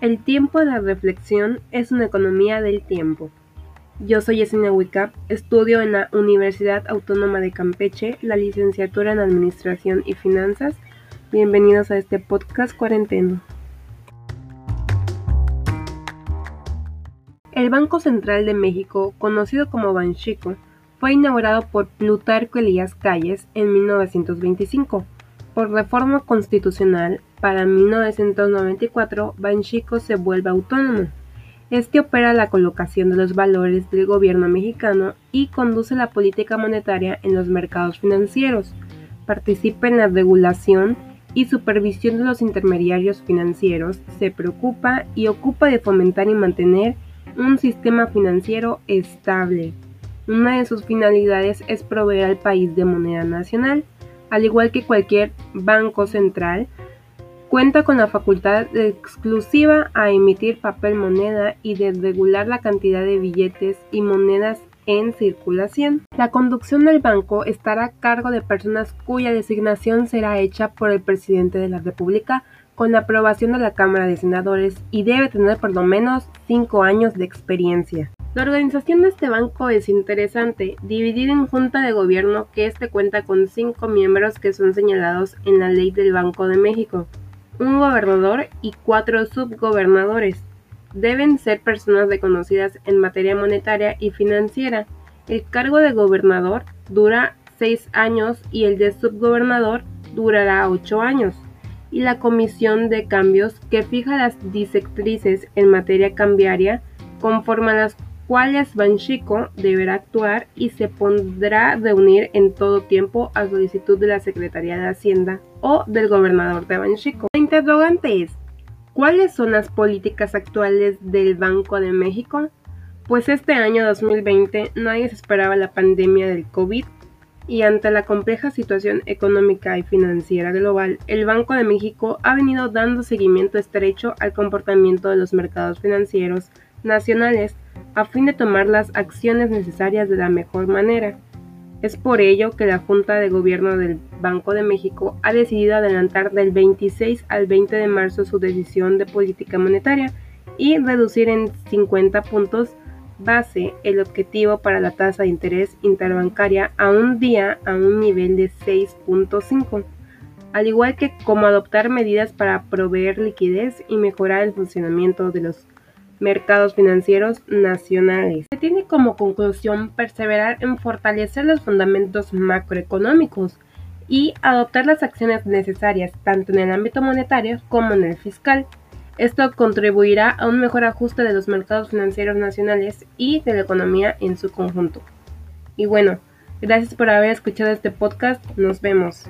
El tiempo de la reflexión es una economía del tiempo. Yo soy Yesenia Wicap, estudio en la Universidad Autónoma de Campeche la licenciatura en Administración y Finanzas. Bienvenidos a este podcast cuarentena. El Banco Central de México, conocido como Banxico, fue inaugurado por Plutarco Elías Calles en 1925 por reforma constitucional, para 1994 Banxico se vuelve autónomo. Este opera la colocación de los valores del gobierno mexicano y conduce la política monetaria en los mercados financieros. Participa en la regulación y supervisión de los intermediarios financieros, se preocupa y ocupa de fomentar y mantener un sistema financiero estable. Una de sus finalidades es proveer al país de moneda nacional al igual que cualquier banco central, cuenta con la facultad exclusiva a emitir papel moneda y de regular la cantidad de billetes y monedas en circulación. La conducción del banco estará a cargo de personas cuya designación será hecha por el presidente de la República con la aprobación de la Cámara de Senadores y debe tener por lo menos cinco años de experiencia. La organización de este banco es interesante, dividida en junta de gobierno que este cuenta con cinco miembros que son señalados en la ley del Banco de México, un gobernador y cuatro subgobernadores. Deben ser personas reconocidas en materia monetaria y financiera. El cargo de gobernador dura seis años y el de subgobernador durará ocho años. Y la comisión de cambios que fija las disectrices en materia cambiaria conforma las cuáles Banxico deberá actuar y se pondrá reunir en todo tiempo a solicitud de la Secretaría de Hacienda o del gobernador de Banxico. La interrogante es, ¿cuáles son las políticas actuales del Banco de México? Pues este año 2020 nadie se esperaba la pandemia del COVID y ante la compleja situación económica y financiera global, el Banco de México ha venido dando seguimiento estrecho al comportamiento de los mercados financieros nacionales a fin de tomar las acciones necesarias de la mejor manera. Es por ello que la Junta de Gobierno del Banco de México ha decidido adelantar del 26 al 20 de marzo su decisión de política monetaria y reducir en 50 puntos base el objetivo para la tasa de interés interbancaria a un día a un nivel de 6.5, al igual que como adoptar medidas para proveer liquidez y mejorar el funcionamiento de los mercados financieros nacionales. Se tiene como conclusión perseverar en fortalecer los fundamentos macroeconómicos y adoptar las acciones necesarias tanto en el ámbito monetario como en el fiscal. Esto contribuirá a un mejor ajuste de los mercados financieros nacionales y de la economía en su conjunto. Y bueno, gracias por haber escuchado este podcast. Nos vemos.